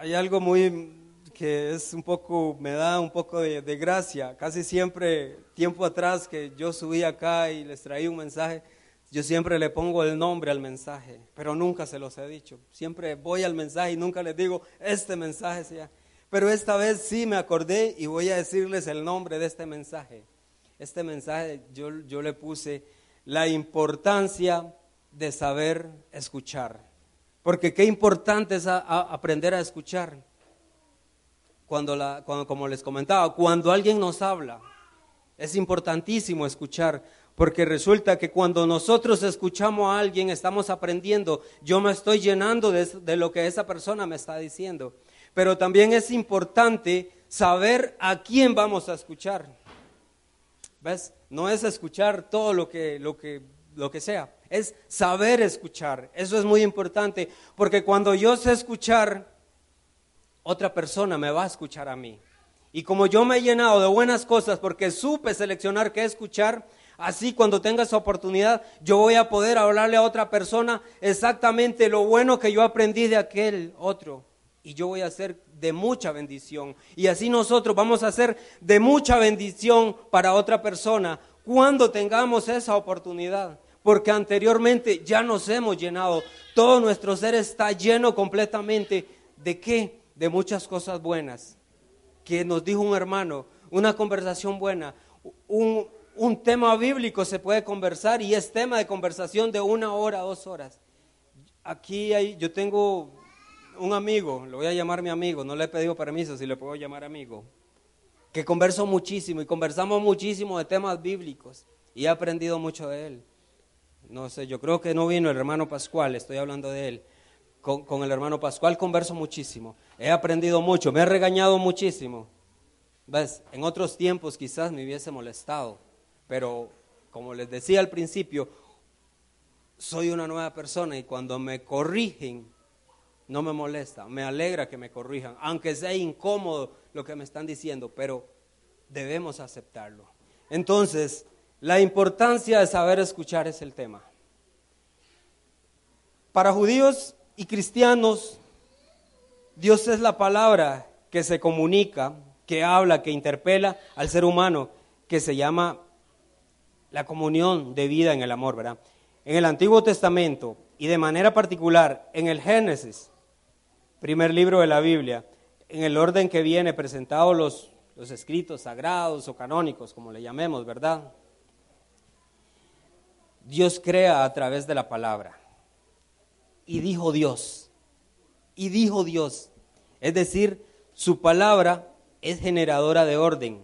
Hay algo muy que es un poco, me da un poco de, gracia. Casi siempre, tiempo atrás que yo subí acá y les traía un mensaje, yo siempre le pongo el nombre al mensaje, pero nunca se los he dicho. Siempre voy al mensaje y nunca les digo, este mensaje sea. Pero esta vez sí me acordé y voy a decirles el nombre de este mensaje. Este mensaje yo, yo le puse la importancia de saber escuchar. Porque qué importante es aprender a escuchar. Cuando, la, cuando, como les comentaba, cuando alguien nos habla, es importantísimo escuchar, porque resulta que cuando nosotros escuchamos a alguien, estamos aprendiendo, yo me estoy llenando de, de lo que esa persona me está diciendo. Pero también es importante saber a quién vamos a escuchar. ¿Ves? No es escuchar todo lo que, lo que, lo que sea, es saber escuchar. Eso es muy importante, porque cuando yo sé escuchar, otra persona me va a escuchar a mí. Y como yo me he llenado de buenas cosas porque supe seleccionar qué escuchar, así cuando tenga esa oportunidad, yo voy a poder hablarle a otra persona exactamente lo bueno que yo aprendí de aquel otro. Y yo voy a ser de mucha bendición. Y así nosotros vamos a ser de mucha bendición para otra persona cuando tengamos esa oportunidad. Porque anteriormente ya nos hemos llenado. Todo nuestro ser está lleno completamente de qué? De muchas cosas buenas que nos dijo un hermano, una conversación buena, un, un tema bíblico se puede conversar y es tema de conversación de una hora, dos horas. Aquí hay, yo tengo un amigo, lo voy a llamar mi amigo, no le he pedido permiso si le puedo llamar amigo, que converso muchísimo y conversamos muchísimo de temas bíblicos y he aprendido mucho de él. No sé, yo creo que no vino el hermano Pascual, estoy hablando de él. Con, el hermano Pascual converso muchísimo. He aprendido mucho, me he regañado muchísimo. ¿Ves? En otros tiempos quizás me hubiese molestado, pero como les decía al principio, soy una nueva persona y cuando me corrigen, no me molesta, me alegra que me corrijan, aunque sea incómodo lo que me están diciendo, pero debemos aceptarlo. Entonces, la importancia de saber escuchar es el tema. Para judíos y cristianos, Dios es la palabra que se comunica, que habla, que interpela al ser humano, que se llama la comunión de vida en el amor, ¿verdad? En el Antiguo Testamento y de manera particular en el Génesis, primer libro de la Biblia, en el orden que viene presentados los, los escritos sagrados o canónicos, como le llamemos, ¿verdad? Dios crea a través de la palabra. Y dijo Dios. Y dijo Dios. Es decir, su palabra es generadora de orden,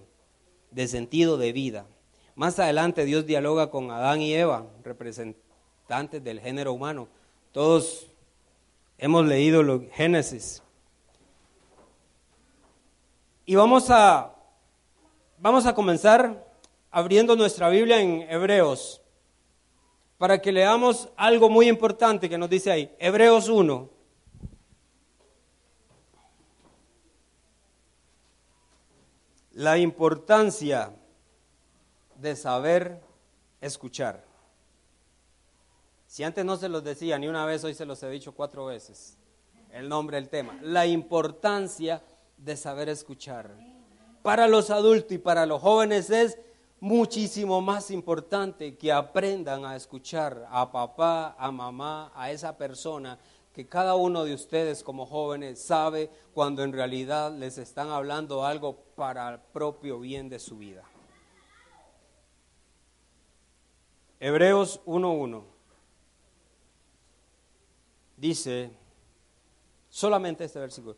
de sentido, de vida. Más adelante Dios dialoga con Adán y Eva, representantes del género humano. Todos hemos leído lo, Génesis. Y vamos a, vamos a comenzar abriendo nuestra Biblia en Hebreos para que leamos algo muy importante que nos dice ahí. Hebreos 1. La importancia de saber escuchar. Si antes no se los decía ni una vez, hoy se los he dicho cuatro veces. El nombre del tema. La importancia de saber escuchar. Para los adultos y para los jóvenes es muchísimo más importante que aprendan a escuchar a papá, a mamá, a esa persona que cada uno de ustedes como jóvenes sabe cuando en realidad les están hablando algo para el propio bien de su vida. Hebreos 1.1 dice, solamente este versículo,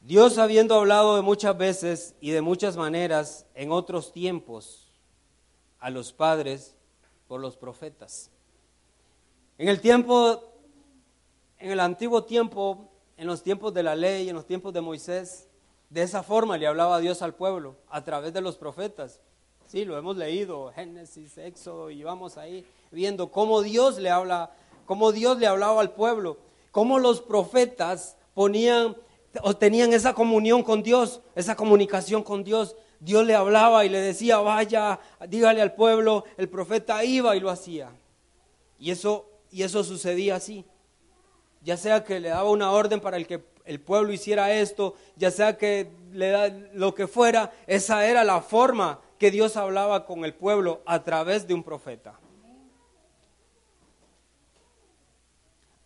Dios habiendo hablado de muchas veces y de muchas maneras en otros tiempos a los padres por los profetas. En el tiempo, en el antiguo tiempo, en los tiempos de la ley, en los tiempos de Moisés, de esa forma le hablaba Dios al pueblo, a través de los profetas. Sí, lo hemos leído, Génesis, Éxodo, y vamos ahí viendo cómo Dios le habla, cómo Dios le hablaba al pueblo, cómo los profetas ponían o tenían esa comunión con Dios, esa comunicación con Dios. Dios le hablaba y le decía, vaya, dígale al pueblo, el profeta iba y lo hacía. Y eso, y eso sucedía así. Ya sea que le daba una orden para el que el pueblo hiciera esto, ya sea que le da lo que fuera, esa era la forma que Dios hablaba con el pueblo a través de un profeta.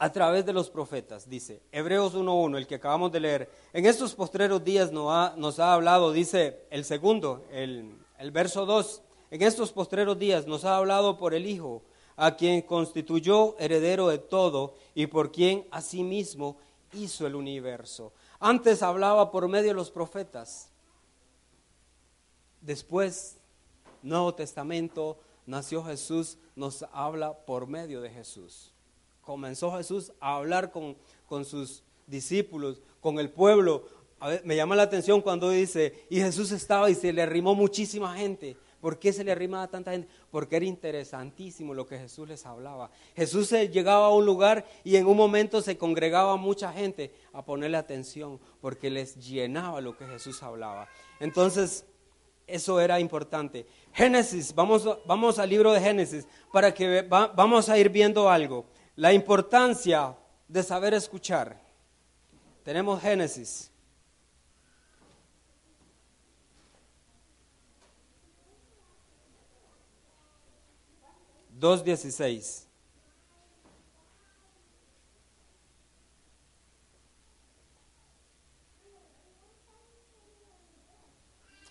A través de los profetas, dice Hebreos 1.1, el que acabamos de leer. En estos postreros días nos ha, nos ha hablado, dice el segundo, el, el verso 2, en estos postreros días nos ha hablado por el Hijo, a quien constituyó heredero de todo y por quien asimismo hizo el universo. Antes hablaba por medio de los profetas. Después, Nuevo Testamento, nació Jesús, nos habla por medio de Jesús comenzó Jesús a hablar con, con sus discípulos, con el pueblo. me llama la atención cuando dice, y Jesús estaba y se le arrimó muchísima gente. ¿Por qué se le arrimaba tanta gente? Porque era interesantísimo lo que Jesús les hablaba. Jesús llegaba a un lugar y en un momento se congregaba mucha gente a ponerle atención porque les llenaba lo que Jesús hablaba. Entonces, eso era importante. Génesis, vamos, vamos al libro de Génesis para que vamos a ir viendo algo la importancia de saber escuchar. Tenemos Génesis. Dos dieciséis.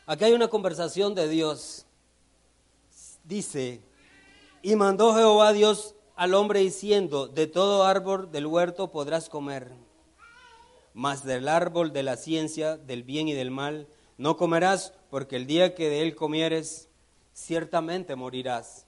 Aquí hay una conversación de Dios. Dice, y mandó Jehová Dios al hombre diciendo, de todo árbol del huerto podrás comer, mas del árbol de la ciencia, del bien y del mal, no comerás, porque el día que de él comieres, ciertamente morirás.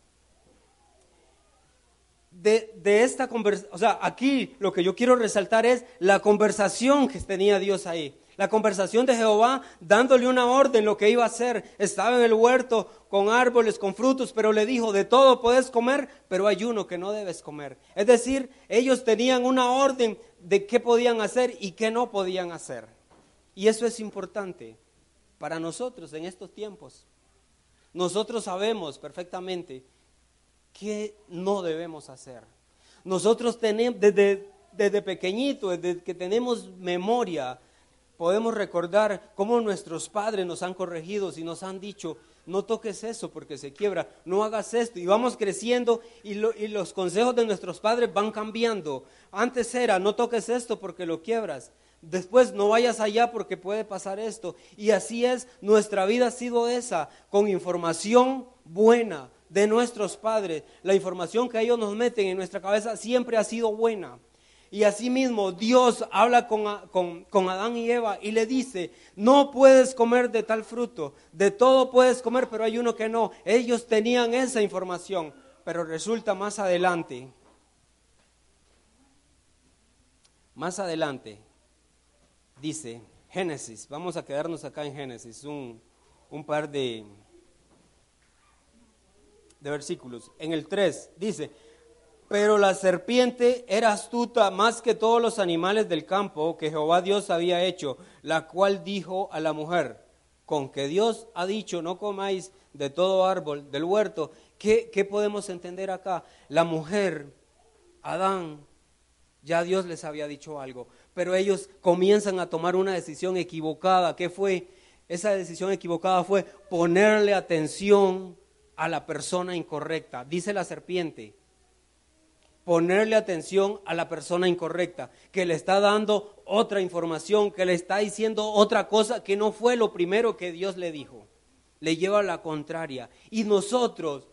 De, de esta conversación, o sea, aquí lo que yo quiero resaltar es la conversación que tenía Dios ahí la conversación de Jehová dándole una orden lo que iba a hacer. Estaba en el huerto con árboles, con frutos, pero le dijo, de todo puedes comer, pero hay uno que no debes comer. Es decir, ellos tenían una orden de qué podían hacer y qué no podían hacer. Y eso es importante para nosotros en estos tiempos. Nosotros sabemos perfectamente qué no debemos hacer. Nosotros tenemos, desde, desde pequeñito, desde que tenemos memoria, podemos recordar cómo nuestros padres nos han corregido y nos han dicho, no toques eso porque se quiebra, no hagas esto. Y vamos creciendo y, los consejos de nuestros padres van cambiando. Antes era, no toques esto porque lo quiebras. Después, no vayas allá porque puede pasar esto. Y así es, nuestra vida ha sido esa, con información buena de nuestros padres. La información que ellos nos meten en nuestra cabeza siempre ha sido buena. Y asimismo Dios habla con, con, Adán y Eva y le dice, no puedes comer de tal fruto, de todo puedes comer, pero hay uno que no. Ellos tenían esa información, pero resulta más adelante, más adelante, dice Génesis, vamos a quedarnos acá en Génesis, un, un par de, de versículos. En el 3 dice, pero la serpiente era astuta más que todos los animales del campo que Jehová Dios había hecho, la cual dijo a la mujer, con que Dios ha dicho, no comáis de todo árbol del huerto. ¿Qué, qué podemos entender acá? La mujer, Adán, ya Dios les había dicho algo, pero ellos comienzan a tomar una decisión equivocada. ¿Qué fue? Esa decisión equivocada fue ponerle atención a la persona incorrecta. Dice la serpiente, ponerle atención a la persona incorrecta, que le está dando otra información, que le está diciendo otra cosa que no fue lo primero que Dios le dijo. Le lleva a la contraria. Y nosotros,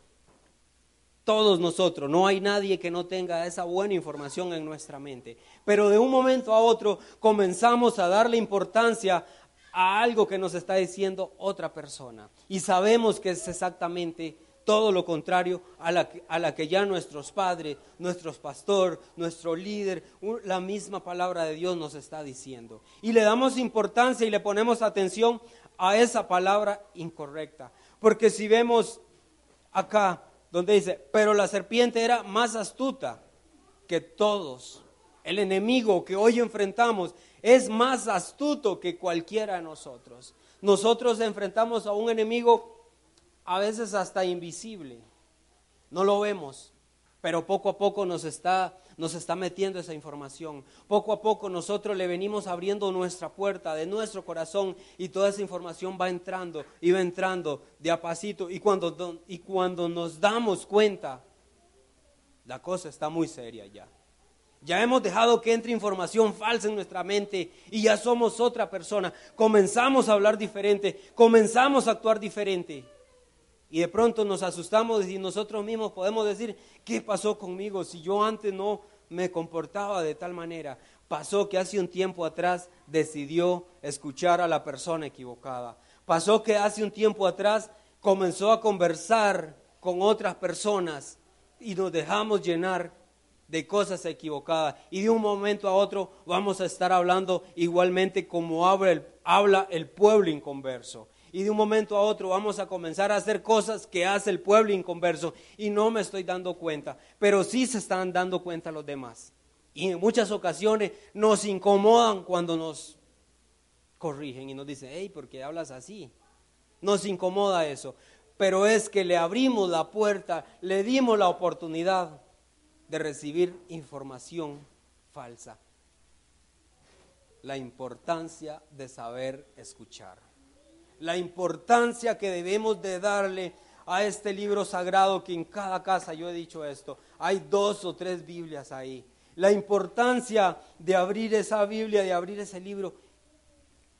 todos nosotros, no hay nadie que no tenga esa buena información en nuestra mente. Pero de un momento a otro comenzamos a darle importancia a algo que nos está diciendo otra persona. Y sabemos que es exactamente todo lo contrario a la, que, ya nuestros padres, nuestros pastor, nuestro líder, la misma palabra de Dios nos está diciendo. Y le damos importancia y le ponemos atención a esa palabra incorrecta. Porque si vemos acá, donde dice, pero la serpiente era más astuta que todos. El enemigo que hoy enfrentamos es más astuto que cualquiera de nosotros. Nosotros enfrentamos a un enemigo a veces hasta invisible. No lo vemos, pero poco a poco nos está, nos está metiendo esa información. Poco a poco nosotros le venimos abriendo nuestra puerta de nuestro corazón y toda esa información va entrando y va entrando de a pasito. Y cuando, y cuando nos damos cuenta, la cosa está muy seria ya. Ya hemos dejado que entre información falsa en nuestra mente y ya somos otra persona. Comenzamos a hablar diferente, comenzamos a actuar diferente. Y de pronto nos asustamos y nosotros mismos podemos decir, ¿qué pasó conmigo si yo antes no me comportaba de tal manera? Pasó que hace un tiempo atrás decidió escuchar a la persona equivocada. Pasó que hace un tiempo atrás comenzó a conversar con otras personas y nos dejamos llenar de cosas equivocadas. Y de un momento a otro vamos a estar hablando igualmente como habla el, habla el pueblo inconverso. Y de un momento a otro vamos a comenzar a hacer cosas que hace el pueblo inconverso. Y no me estoy dando cuenta, pero sí se están dando cuenta los demás. Y en muchas ocasiones nos incomodan cuando nos corrigen y nos dicen, hey, ¿por qué hablas así? Nos incomoda eso. Pero es que le abrimos la puerta, le dimos la oportunidad de recibir información falsa. La importancia de saber escuchar. La importancia que debemos de darle a este libro sagrado que en cada casa, yo he dicho esto, hay dos o tres Biblias ahí. La importancia de abrir esa Biblia, de abrir ese libro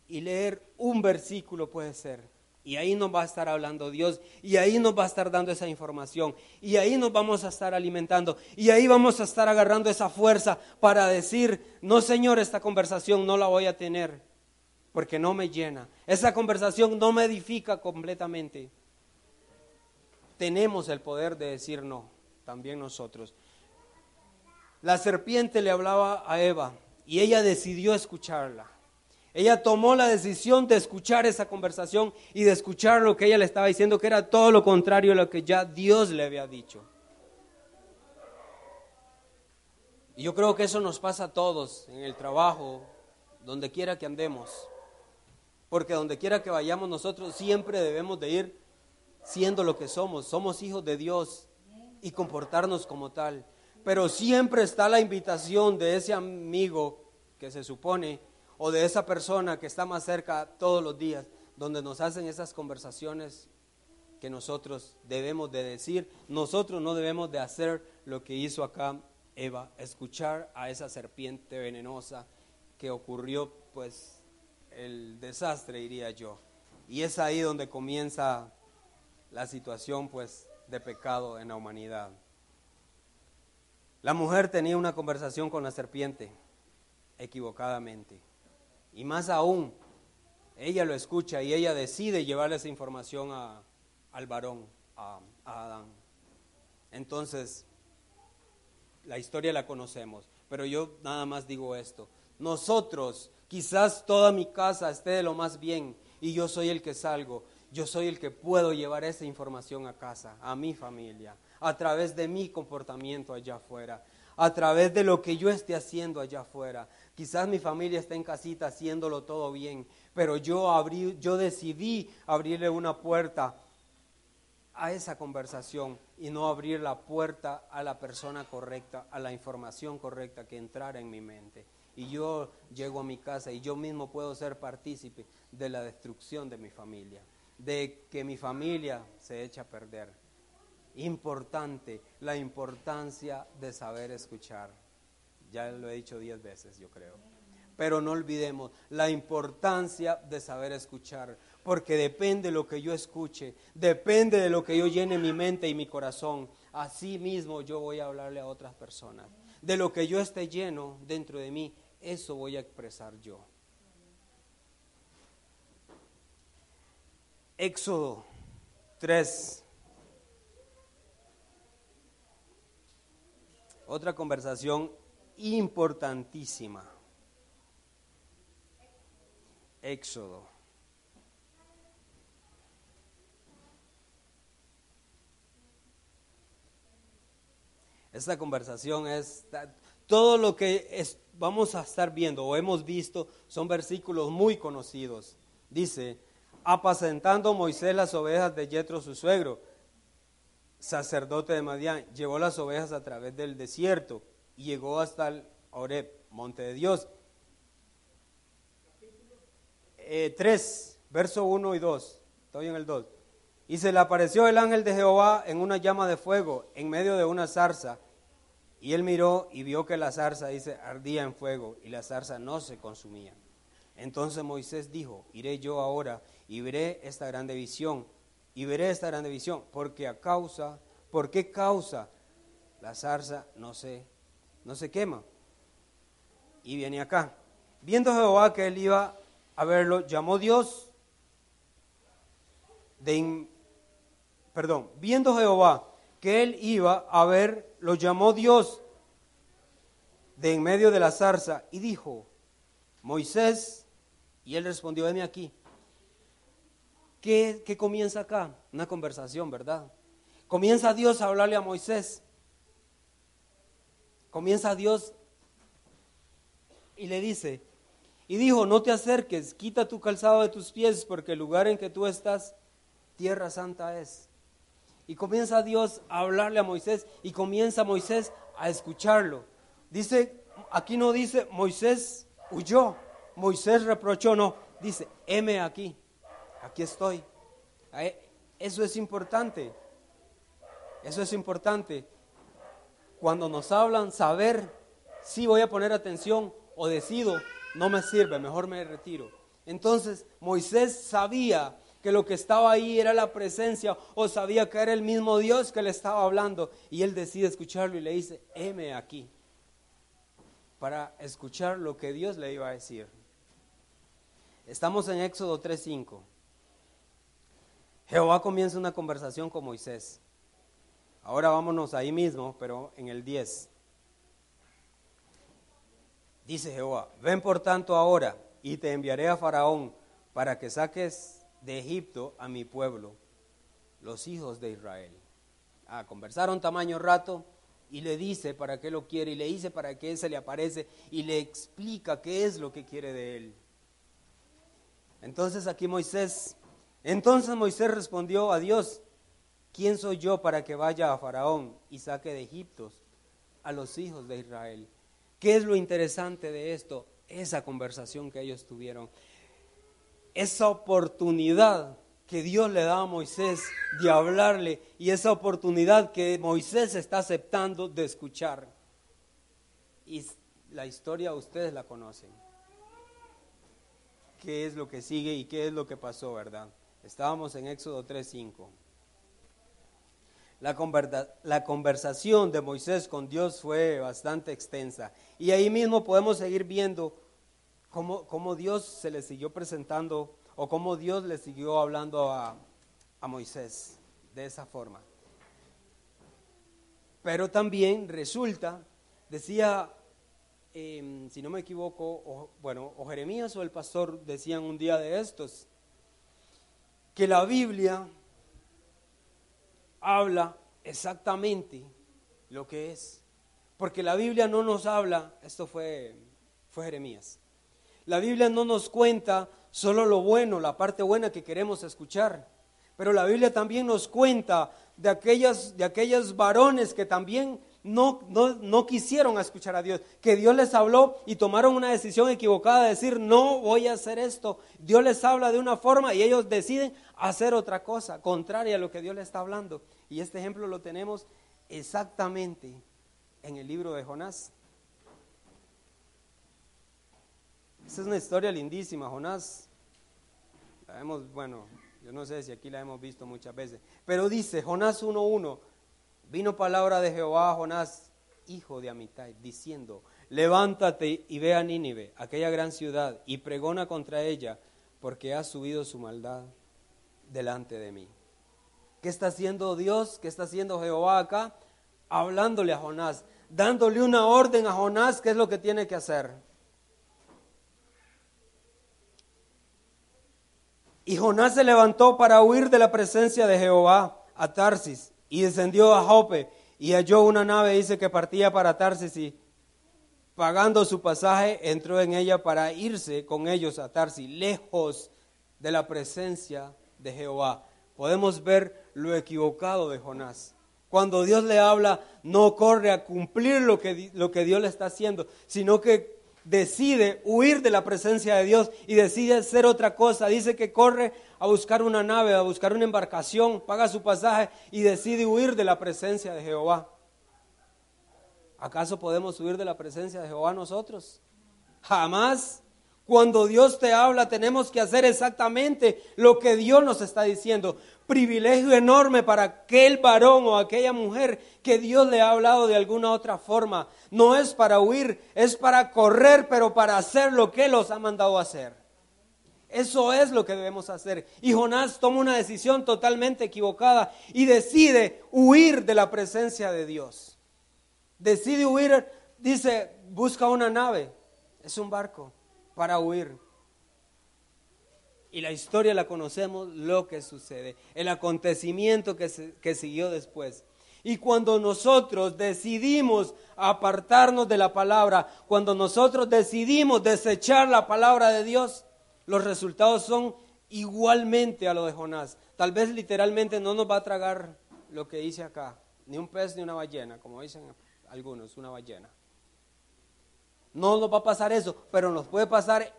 y leer un versículo puede ser. Y ahí nos va a estar hablando Dios. Y ahí nos va a estar dando esa información. Y ahí nos vamos a estar alimentando. Y ahí vamos a estar agarrando esa fuerza para decir, no Señor, esta conversación no la voy a tener. Porque no me llena. Esa conversación no me edifica completamente. Tenemos el poder de decir no. También nosotros. La serpiente le hablaba a Eva. Y ella decidió escucharla. Ella tomó la decisión de escuchar esa conversación y de escuchar lo que ella le estaba diciendo, que era todo lo contrario a lo que ya Dios le había dicho. Y yo creo que eso nos pasa a todos, en el trabajo, donde quiera que andemos. Porque donde quiera que vayamos nosotros siempre debemos de ir siendo lo que somos. Somos hijos de Dios y comportarnos como tal. Pero siempre está la invitación de ese amigo que se supone o de esa persona que está más cerca todos los días, donde nos hacen esas conversaciones que nosotros debemos de decir, nosotros no debemos de hacer lo que hizo acá Eva, escuchar a esa serpiente venenosa que ocurrió pues el desastre, diría yo. Y es ahí donde comienza la situación pues de pecado en la humanidad. La mujer tenía una conversación con la serpiente equivocadamente. Y más aún, ella lo escucha y ella decide llevarle esa información a, al varón, a, a Adán. Entonces, la historia la conocemos, pero yo nada más digo esto. Nosotros, quizás toda mi casa esté de lo más bien y yo soy el que salgo, yo soy el que puedo llevar esa información a casa, a mi familia, a través de mi comportamiento allá afuera, a través de lo que yo esté haciendo allá afuera. Quizás mi familia está en casita haciéndolo todo bien, pero yo, abrí, yo decidí abrirle una puerta a esa conversación y no abrir la puerta a la persona correcta, a la información correcta que entrara en mi mente. Y yo llego a mi casa y yo mismo puedo ser partícipe de la destrucción de mi familia, de que mi familia se echa a perder. Importante, la importancia de saber escuchar. Ya lo he dicho diez veces, yo creo. Pero no olvidemos la importancia de saber escuchar, porque depende de lo que yo escuche, depende de lo que yo llene mi mente y mi corazón. Así mismo yo voy a hablarle a otras personas. De lo que yo esté lleno dentro de mí, eso voy a expresar yo. Éxodo 3. Otra conversación importantísima. Éxodo. Esta conversación es todo lo que es, vamos a estar viendo o hemos visto son versículos muy conocidos. Dice, apacentando Moisés las ovejas de Jetro su suegro, sacerdote de Madián, llevó las ovejas a través del desierto y llegó hasta el Horeb, monte de Dios. 3, verso 1 y 2. Estoy en el 2. Y se le apareció el ángel de Jehová en una llama de fuego en medio de una zarza. Y él miró y vio que la zarza, dice, ardía en fuego y la zarza no se consumía. Entonces Moisés dijo, iré yo ahora y veré esta grande visión. Y veré esta grande visión, porque a causa, ¿por qué causa la zarza no se, no se quema? Y viene acá. Viendo Jehová que él iba a verlo, llamó Dios de perdón, viendo Jehová que él iba a ver, lo llamó Dios de en medio de la zarza y dijo, Moisés, y él respondió, heme aquí. ¿Qué, qué comienza acá? Una conversación, ¿verdad? Comienza Dios a hablarle a Moisés. Comienza Dios y le dice, y dijo, no te acerques, quita tu calzado de tus pies, porque el lugar en que tú estás, tierra santa es. Y comienza Dios a hablarle a Moisés y comienza Moisés a escucharlo. Dice, aquí no dice Moisés huyó, Moisés reprochó, no, dice, heme aquí, aquí estoy. Ahí- Eso es importante, eso es importante. Cuando nos hablan, saber si voy a poner atención o decido, no me sirve, mejor me retiro. Entonces Moisés sabía que lo que estaba ahí era la presencia o sabía que era el mismo Dios que le estaba hablando y él decide escucharlo y le dice, heme aquí, para escuchar lo que Dios le iba a decir. Estamos en Éxodo 3.5. Jehová comienza una conversación con Moisés. Ahora vámonos ahí mismo, pero en el 10. Dice Jehová, ven por tanto ahora y te enviaré a Faraón para que saques de Egipto a mi pueblo, los hijos de Israel. Ah, conversaron tamaño rato y le dice para qué lo quiere y le dice para qué se le aparece y le explica qué es lo que quiere de él. Entonces aquí Moisés, entonces Moisés respondió a Dios, ¿quién soy yo para que vaya a Faraón y saque de Egipto a los hijos de Israel? ¿Qué es lo interesante de esto? Esa conversación que ellos tuvieron. Esa oportunidad que Dios le da a Moisés de hablarle y esa oportunidad que Moisés está aceptando de escuchar. Y la historia ustedes la conocen. ¿Qué es lo que sigue y qué es lo que pasó, verdad? Estábamos en Éxodo 3.5. La, conversa- la conversación de Moisés con Dios fue bastante extensa. Y ahí mismo podemos seguir viendo cómo, cómo Dios se le siguió presentando o cómo Dios le siguió hablando a, a Moisés de esa forma. Pero también resulta, decía, eh, si no me equivoco, o, bueno, o Jeremías o el pastor decían un día de estos, que la Biblia habla exactamente lo que es. Porque la Biblia no nos habla, esto fue, fue Jeremías, la Biblia no nos cuenta solo lo bueno, la parte buena que queremos escuchar, pero la Biblia también nos cuenta de, aquellas, de aquellos varones que también no, no, no quisieron escuchar a Dios, que Dios les habló y tomaron una decisión equivocada de decir, no voy a hacer esto. Dios les habla de una forma y ellos deciden hacer otra cosa, contraria a lo que Dios les está hablando. Y este ejemplo lo tenemos exactamente en el libro de Jonás. Esta es una historia lindísima, Jonás. La hemos, bueno, yo no sé si aquí la hemos visto muchas veces, pero dice Jonás 1.1, vino palabra de Jehová a Jonás, hijo de Amitai, diciendo, levántate y ve a Nínive, aquella gran ciudad, y pregona contra ella, porque ha subido su maldad delante de mí. ¿Qué está haciendo Dios? ¿Qué está haciendo Jehová acá? Hablándole a Jonás, dándole una orden a Jonás qué es lo que tiene que hacer. Y Jonás se levantó para huir de la presencia de Jehová a Tarsis y descendió a Jope y halló una nave, dice que partía para Tarsis y pagando su pasaje entró en ella para irse con ellos a Tarsis, lejos de la presencia de Jehová. Podemos ver lo equivocado de Jonás. Cuando Dios le habla, no corre a cumplir lo que, lo que Dios le está haciendo, sino que decide huir de la presencia de Dios y decide hacer otra cosa. Dice que corre a buscar una nave, a buscar una embarcación, paga su pasaje y decide huir de la presencia de Jehová. ¿Acaso podemos huir de la presencia de Jehová nosotros? Jamás. Cuando Dios te habla, tenemos que hacer exactamente lo que Dios nos está diciendo. Privilegio enorme para aquel varón o aquella mujer que Dios le ha hablado de alguna otra forma. No es para huir, es para correr, pero para hacer lo que los ha mandado hacer. Eso es lo que debemos hacer. Y Jonás toma una decisión totalmente equivocada y decide huir de la presencia de Dios. Decide huir, dice, busca una nave, es un barco para huir. Y la historia la conocemos, lo que sucede, el acontecimiento que, que siguió después. Y cuando nosotros decidimos apartarnos de la palabra, cuando nosotros decidimos desechar la palabra de Dios, los resultados son igualmente a lo de Jonás. Tal vez literalmente no nos va a tragar lo que dice acá, ni un pez ni una ballena, como dicen algunos, una ballena. No nos va a pasar eso, pero nos puede pasar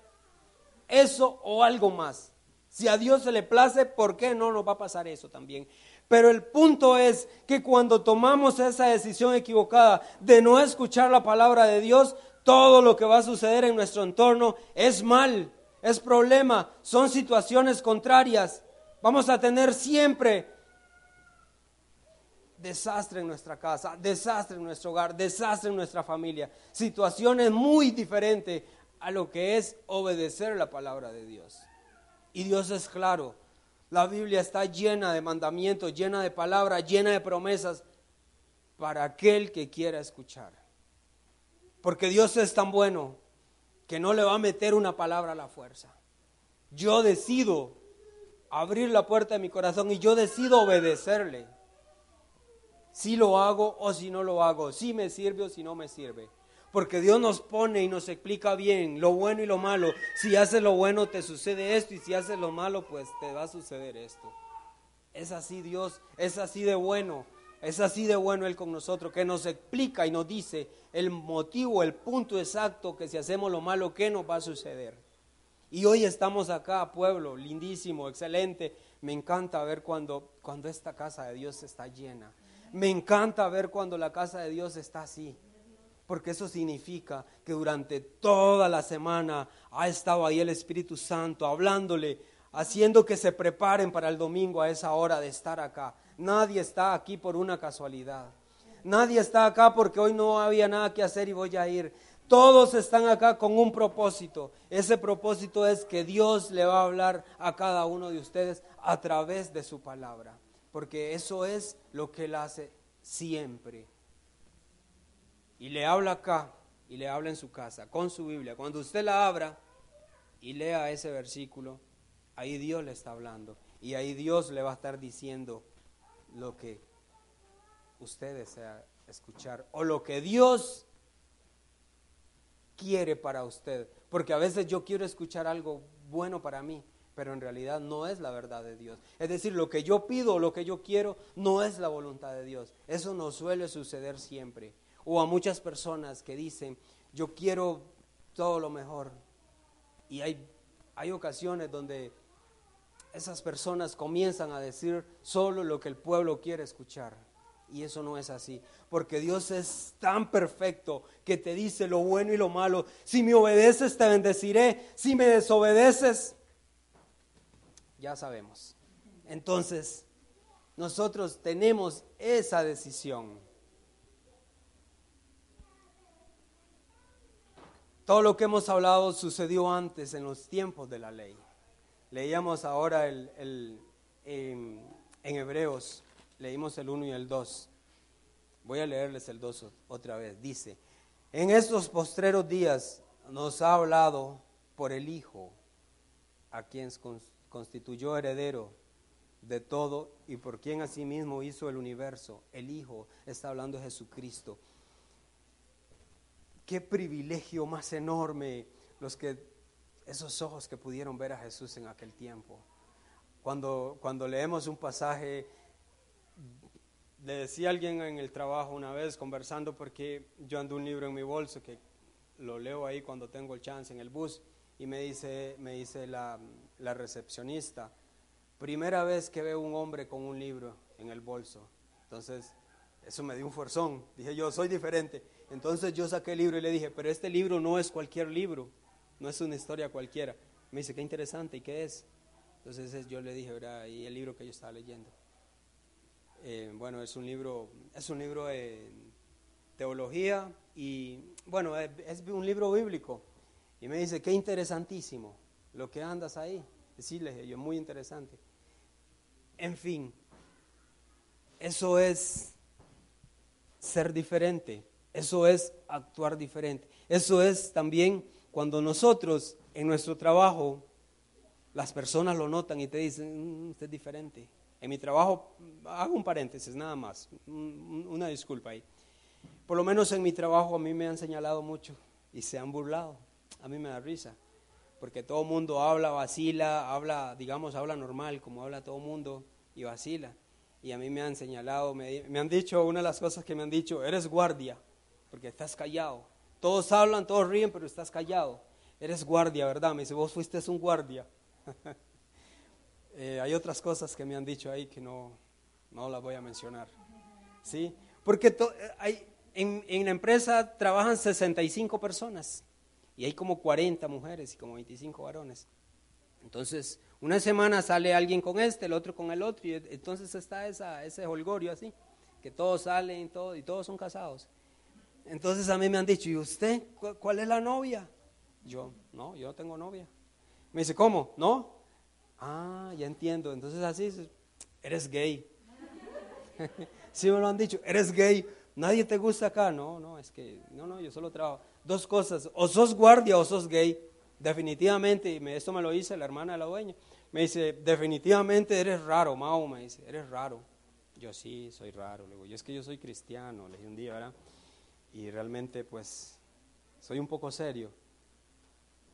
eso o algo más. Si a Dios se le place, ¿por qué no nos va a pasar eso también? Pero el punto es que cuando tomamos esa decisión equivocada de no escuchar la palabra de Dios, todo lo que va a suceder en nuestro entorno es mal, es problema, son situaciones contrarias. Vamos a tener siempre desastre en nuestra casa, desastre en nuestro hogar, desastre en nuestra familia. Situaciones muy diferentes a lo que es obedecer la palabra de Dios. Y Dios es claro. La Biblia está llena de mandamientos, llena de palabras, llena de promesas para aquel que quiera escuchar. Porque Dios es tan bueno que no le va a meter una palabra a la fuerza. Yo decido abrir la puerta de mi corazón y yo decido obedecerle si lo hago o si no lo hago, si me sirve o si no me sirve. Porque Dios nos pone y nos explica bien lo bueno y lo malo. Si haces lo bueno te sucede esto y si haces lo malo pues te va a suceder esto. Es así Dios, es así de bueno, es así de bueno Él con nosotros, que nos explica y nos dice el motivo, el punto exacto que si hacemos lo malo, ¿qué nos va a suceder? Y hoy estamos acá, pueblo, lindísimo, excelente. Me encanta ver cuando, cuando esta casa de Dios está llena. Me encanta ver cuando la casa de Dios está así, porque eso significa que durante toda la semana ha estado ahí el Espíritu Santo hablándole, haciendo que se preparen para el domingo a esa hora de estar acá. Nadie está aquí por una casualidad. Nadie está acá porque hoy no había nada que hacer y voy a ir. Todos están acá con un propósito. Ese propósito es que Dios le va a hablar a cada uno de ustedes a través de su palabra porque eso es lo que Él hace siempre. Y le habla acá y le habla en su casa, con su Biblia. Cuando usted la abra y lea ese versículo, ahí Dios le está hablando. Y ahí Dios le va a estar diciendo lo que usted desea escuchar o lo que Dios quiere para usted. Porque a veces yo quiero escuchar algo bueno para mí, pero en realidad no es la verdad de Dios. Es decir, lo que yo pido lo que yo quiero no es la voluntad de Dios. Eso no suele suceder siempre. O a muchas personas que dicen, yo quiero todo lo mejor. Y hay, hay ocasiones donde esas personas comienzan a decir solo lo que el pueblo quiere escuchar. Y eso no es así, porque Dios es tan perfecto que te dice lo bueno y lo malo. Si me obedeces, te bendeciré. Si me desobedeces, ya sabemos. Entonces, nosotros tenemos esa decisión. Todo lo que hemos hablado sucedió antes en los tiempos de la ley. Leíamos ahora el, en, Hebreos, leímos el 1 y el 2. Voy a leerles el 2 otra vez. Dice, en estos postreros días nos ha hablado por el Hijo, a quien constituyó heredero de todo y por quien asimismo hizo el universo. El Hijo está hablando de Jesucristo. Qué privilegio más enorme los que esos ojos que pudieron ver a Jesús en aquel tiempo. Cuando, cuando leemos un pasaje, le decía a alguien en el trabajo una vez conversando porque yo ando un libro en mi bolso que lo leo ahí cuando tengo el chance en el bus y me dice, me dice la, la recepcionista, primera vez que veo un hombre con un libro en el bolso. Entonces, eso me dio un forzón. Dije yo, soy diferente. Entonces yo saqué el libro y le dije, pero este libro no es cualquier libro, no es una historia cualquiera. Me dice, qué interesante, ¿y qué es? Entonces yo le dije, ¿verdad? Y el libro que yo estaba leyendo. Eh, bueno, es un libro, es un libro de teología y, bueno, es, un libro bíblico. Y me dice, qué interesantísimo lo que andas ahí. Decirle yo, muy interesante. En fin, eso es ser diferente, eso es actuar diferente, eso es también cuando nosotros en nuestro trabajo las personas lo notan y te dicen, mm, usted es diferente. En mi trabajo, hago un paréntesis nada más, una disculpa ahí. Por lo menos en mi trabajo a mí me han señalado mucho y se han burlado. A mí me da risa, porque todo mundo habla, vacila, habla, digamos, habla normal, como habla todo mundo, y vacila. Y a mí me han señalado, me, me han dicho, una de las cosas que me han dicho, eres guardia, porque estás callado. Todos hablan, todos ríen, pero estás callado. Eres guardia, ¿verdad? Me dice, vos fuiste un guardia. Eh, hay otras cosas que me han dicho ahí que no, no las voy a mencionar. ¿Sí? Porque eh, hay, en, en, la empresa trabajan 65 personas y hay como 40 mujeres y como 25 varones. Entonces, una semana sale alguien con este, el otro con el otro, y entonces está esa, ese holgorio así, que todos salen todo, y todos son casados. Entonces a mí me han dicho, ¿y usted cuál es la novia? Yo, no, yo no tengo novia. Me dice, ¿cómo? ¿No? Ah, ya entiendo. Entonces así, eres gay. sí me lo han dicho, eres gay. Nadie te gusta acá. No, no, es que, no, no, yo solo trabajo. Dos cosas, o sos guardia o sos gay. Definitivamente, y esto me lo dice la hermana de la dueña. Me dice, definitivamente eres raro, Mao, me dice, eres raro. Yo sí, soy raro. Le digo, yo es que yo soy cristiano, le dije un día, ¿verdad? Y realmente, pues, soy un poco serio.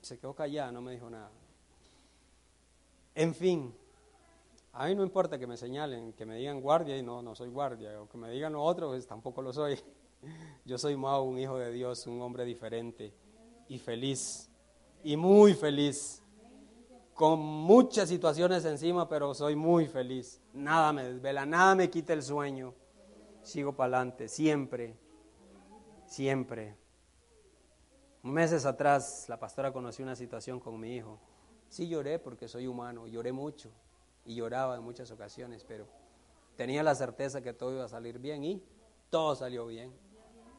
Se quedó callada, no me dijo nada. En fin, a mí no importa que me señalen, que me digan guardia y no, no soy guardia, o que me digan otro, pues tampoco lo soy. Yo soy Mao, un hijo de Dios, un hombre diferente y feliz, y muy feliz, con muchas situaciones encima, pero soy muy feliz. Nada me desvela, nada me quita el sueño. Sigo para adelante, siempre, siempre. Meses atrás, la pastora conoció una situación con mi hijo Sí lloré porque soy humano, lloré mucho y lloraba en muchas ocasiones, pero tenía la certeza que todo iba a salir bien y todo salió bien.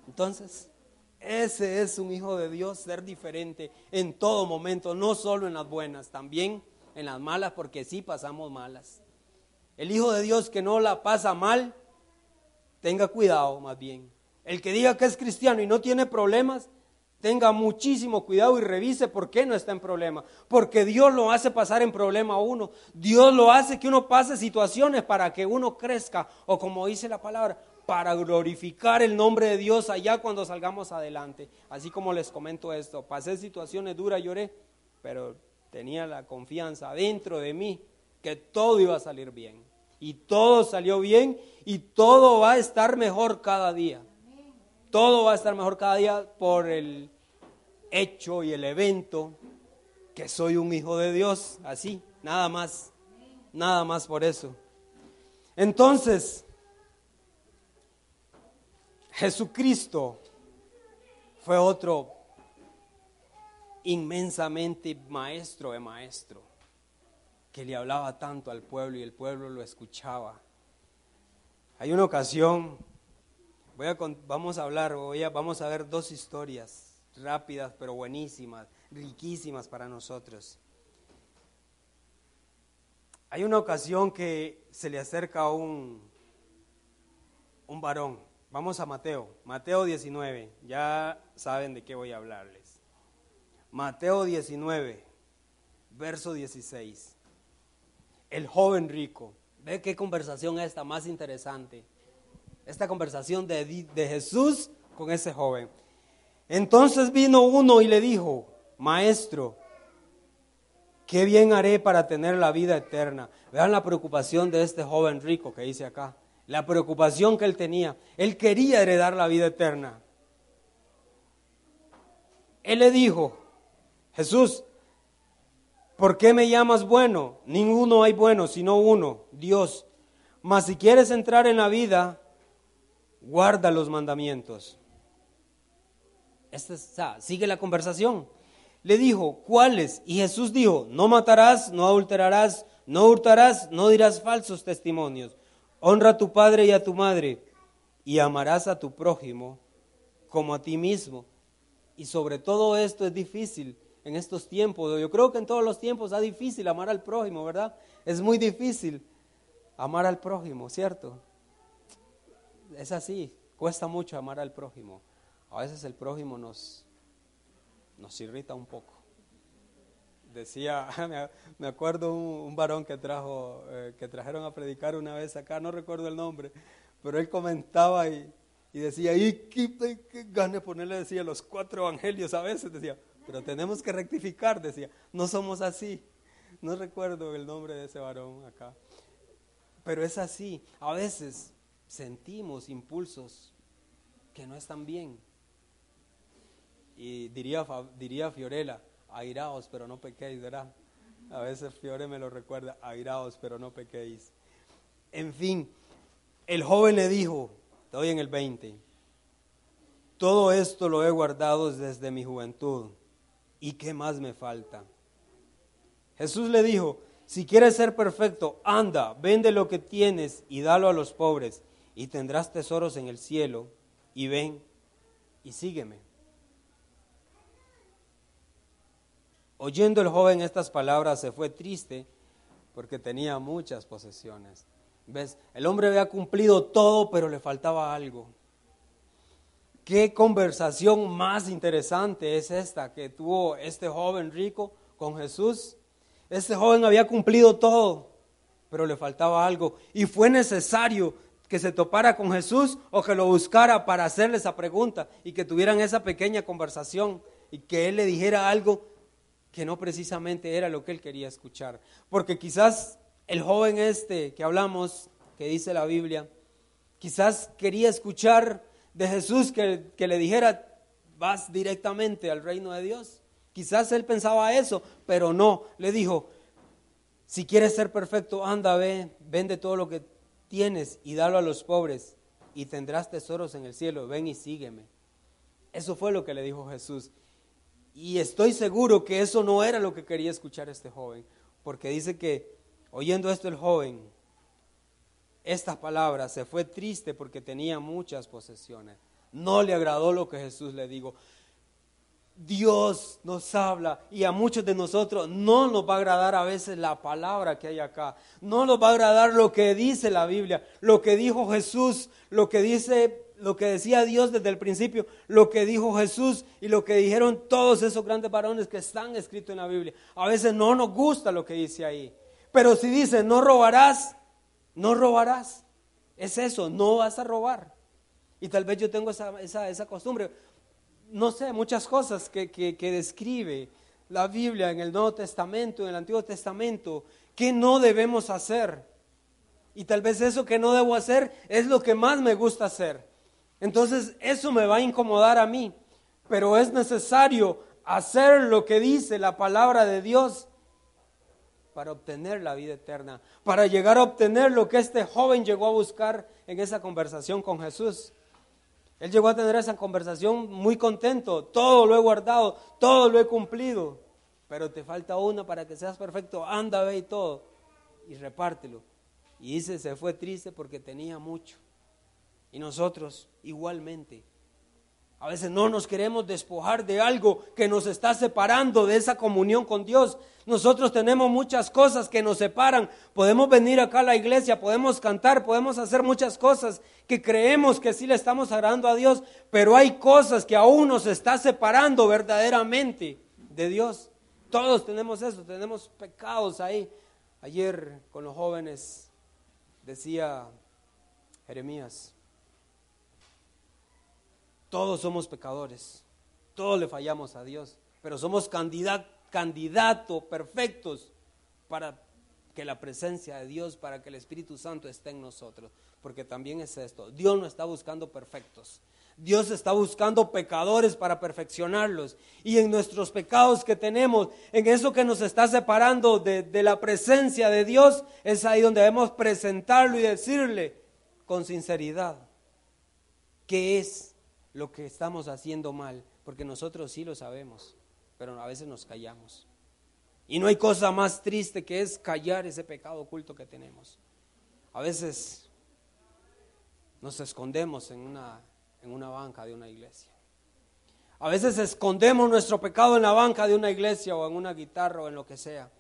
Entonces, ese es un hijo de Dios, ser diferente en todo momento, no solo en las buenas, también en las malas, porque sí pasamos malas. El hijo de Dios que no la pasa mal, tenga cuidado más bien. El que diga que es cristiano y no tiene problemas, tenga muchísimo cuidado y revise por qué no está en problema. Porque Dios lo hace pasar en problema a uno. Dios lo hace que uno pase situaciones para que uno crezca. O como dice la palabra, para glorificar el nombre de Dios allá cuando salgamos adelante. Así como les comento esto, pasé situaciones duras, lloré, pero tenía la confianza dentro de mí que todo iba a salir bien. Y todo salió bien y todo va a estar mejor cada día. Todo va a estar mejor cada día por el hecho y el evento que soy un hijo de Dios, así, nada más, nada más por eso. Entonces, Jesucristo fue otro inmensamente maestro de maestro, que le hablaba tanto al pueblo y el pueblo lo escuchaba. Hay una ocasión Voy a, vamos a hablar, voy a, vamos a ver dos historias rápidas pero buenísimas, riquísimas para nosotros. Hay una ocasión que se le acerca un, un varón Vamos a Mateo, Mateo 19, ya saben de qué voy a hablarles. Mateo 19, verso 16. El joven rico. Ve qué conversación esta más interesante. Esta conversación de, de Jesús con ese joven. Entonces vino uno y le dijo, maestro, ¿qué bien haré para tener la vida eterna? Vean la preocupación de este joven rico que dice acá, la preocupación que él tenía. Él quería heredar la vida eterna. Él le dijo, Jesús, ¿por qué me llamas bueno? Ninguno hay bueno, sino uno, Dios. Mas si quieres entrar en la vida, guarda los mandamientos. Este, sigue la conversación. Le dijo, ¿cuáles? Y Jesús dijo, no matarás, no adulterarás, no hurtarás, no dirás falsos testimonios. Honra a tu padre y a tu madre y amarás a tu prójimo como a ti mismo. Y sobre todo esto es difícil en estos tiempos. Yo creo que en todos los tiempos es difícil amar al prójimo, ¿verdad? Es muy difícil amar al prójimo, ¿cierto? Es así, cuesta mucho amar al prójimo. A veces el prójimo nos, nos irrita un poco. Decía, me acuerdo un, varón que trajo, eh, que trajeron a predicar una vez acá, no recuerdo el nombre, pero él comentaba y, decía, y qué, gane ponerle, decía, los cuatro evangelios a veces, decía, pero tenemos que rectificar, decía, no somos así. No recuerdo el nombre de ese varón acá. Pero es así, a veces sentimos impulsos que no están bien. Y diría, diría Fiorella, airaos, pero no pequéis, ¿verdad? A veces Fiore me lo recuerda, airaos, pero no pequéis. En fin, el joven le dijo, estoy en el 20, todo esto lo he guardado desde mi juventud, ¿y qué más me falta? Jesús le dijo, si quieres ser perfecto, anda, vende lo que tienes y dalo a los pobres, y tendrás tesoros en el cielo, y ven y sígueme. Oyendo el joven estas palabras se fue triste porque tenía muchas posesiones. ¿Ves? El hombre había cumplido todo, pero le faltaba algo. ¿Qué conversación más interesante es esta que tuvo este joven rico con Jesús? Este joven había cumplido todo, pero le faltaba algo. Y fue necesario que se topara con Jesús o que lo buscara para hacerle esa pregunta y que tuvieran esa pequeña conversación y que él le dijera algo que no precisamente era lo que él quería escuchar. Porque quizás el joven este que hablamos, que dice la Biblia, quizás quería escuchar de Jesús que, que le dijera, vas directamente al reino de Dios. Quizás él pensaba eso, pero no, le dijo, si quieres ser perfecto, anda, ve, vende todo lo que tienes y dalo a los pobres y tendrás tesoros en el cielo, ven y sígueme. Eso fue lo que le dijo Jesús. Y estoy seguro que eso no era lo que quería escuchar este joven, porque dice que oyendo esto el joven, estas palabras, se fue triste porque tenía muchas posesiones. No le agradó lo que Jesús le dijo. Dios nos habla y a muchos de nosotros no nos va a agradar a veces la palabra que hay acá. No nos va a agradar lo que dice la Biblia, lo que dijo Jesús, lo que dice lo que decía Dios desde el principio, lo que dijo Jesús y lo que dijeron todos esos grandes varones que están escritos en la Biblia. A veces no nos gusta lo que dice ahí. Pero si dice, no robarás, no robarás. Es eso, no vas a robar. Y tal vez yo tengo esa, esa, costumbre. No sé, muchas cosas que, que, describe la Biblia en el Nuevo Testamento, en el Antiguo Testamento, que no debemos hacer. Y tal vez eso que no debo hacer es lo que más me gusta hacer. Entonces eso me va a incomodar a mí, pero es necesario hacer lo que dice la palabra de Dios para obtener la vida eterna, para llegar a obtener lo que este joven llegó a buscar en esa conversación con Jesús. Él llegó a tener esa conversación muy contento, todo lo he guardado, todo lo he cumplido, pero te falta una para que seas perfecto, anda, ve y todo, y repártelo. Y dice, se fue triste porque tenía mucho. Y nosotros igualmente A veces no nos queremos despojar de algo que nos está separando de esa comunión con Dios. Nosotros tenemos muchas cosas que nos separan. Podemos venir acá a la iglesia, podemos cantar, podemos hacer muchas cosas que creemos que sí le estamos agradando a Dios, pero hay cosas que aún nos está separando verdaderamente de Dios. Todos tenemos eso, tenemos pecados ahí. Ayer con los jóvenes decía Jeremías, todos somos pecadores, todos le fallamos a Dios, pero somos candidatos candidato perfectos para que la presencia de Dios, para que el Espíritu Santo esté en nosotros. Porque también es esto, Dios no está buscando perfectos. Dios está buscando pecadores para perfeccionarlos. Y en nuestros pecados que tenemos, en eso que nos está separando de, de la presencia de Dios, es ahí donde debemos presentarlo y decirle con sinceridad qué es lo que estamos haciendo mal, porque nosotros sí lo sabemos, pero a veces nos callamos. Y no hay cosa más triste que es callar ese pecado oculto que tenemos. A veces nos escondemos en una, en una banca de una iglesia. A veces escondemos nuestro pecado en la banca de una iglesia o en una guitarra o en lo que sea.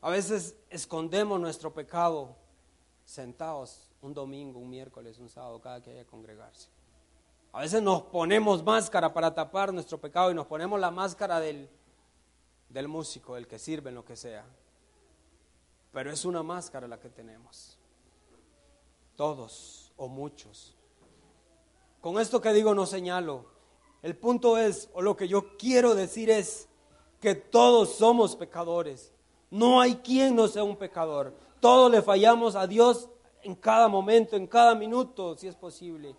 A veces escondemos nuestro pecado sentados un domingo, un miércoles, un sábado, cada que haya congregarse. A veces nos ponemos máscara para tapar nuestro pecado y nos ponemos la máscara del, del músico, el que sirve en lo que sea. Pero es una máscara la que tenemos. Todos o muchos. Con esto que digo no señalo. El punto es, o lo que yo quiero decir es, que todos somos pecadores. No hay quien no sea un pecador. Todos le fallamos a Dios en cada momento, en cada minuto, si es posible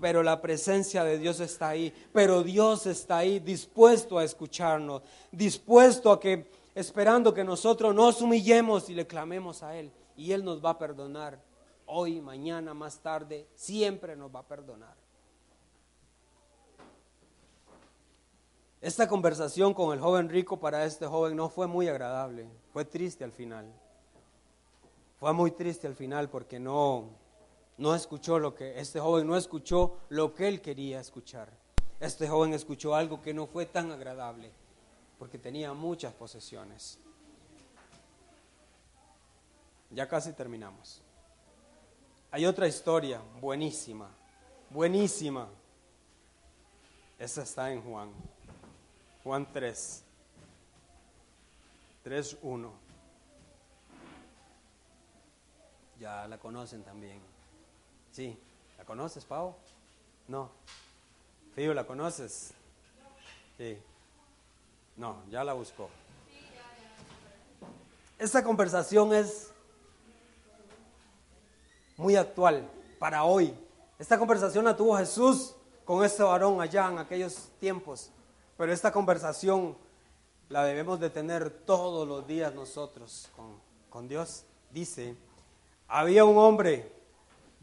pero la presencia de Dios está ahí, pero Dios está ahí dispuesto a escucharnos, dispuesto a que, esperando que nosotros nos humillemos y le clamemos a Él, y Él nos va a perdonar, hoy, mañana, más tarde, siempre nos va a perdonar. Esta conversación con el joven rico para este joven no fue muy agradable, fue triste al final. Fue muy triste al final porque no, no escuchó lo que, este joven no escuchó lo que él quería escuchar. Este joven escuchó algo que no fue tan agradable, porque tenía muchas posesiones. Ya casi terminamos. Hay otra historia buenísima, buenísima. Esa está en Juan, Juan 3, 3, 1. Ya la conocen también. Sí, ¿la conoces, Pau? No. Fío, ¿la conoces? Sí. No, ya la buscó. Esta conversación es muy actual para hoy. Esta conversación la tuvo Jesús con este varón allá en aquellos tiempos, pero esta conversación la debemos de tener todos los días nosotros con, con Dios. Dice, había un hombre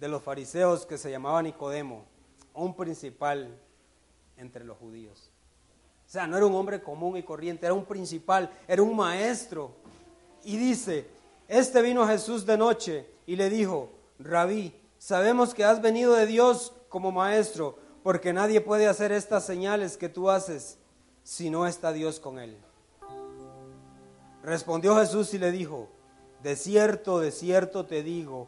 de los fariseos que se llamaba Nicodemo, un principal entre los judíos. O sea, no era un hombre común y corriente, era un principal, era un maestro. Y dice, este vino Jesús de noche y le dijo, rabí, sabemos que has venido de Dios como maestro, porque nadie puede hacer estas señales que tú haces si no está Dios con él. Respondió Jesús y le dijo, de cierto, de cierto te digo,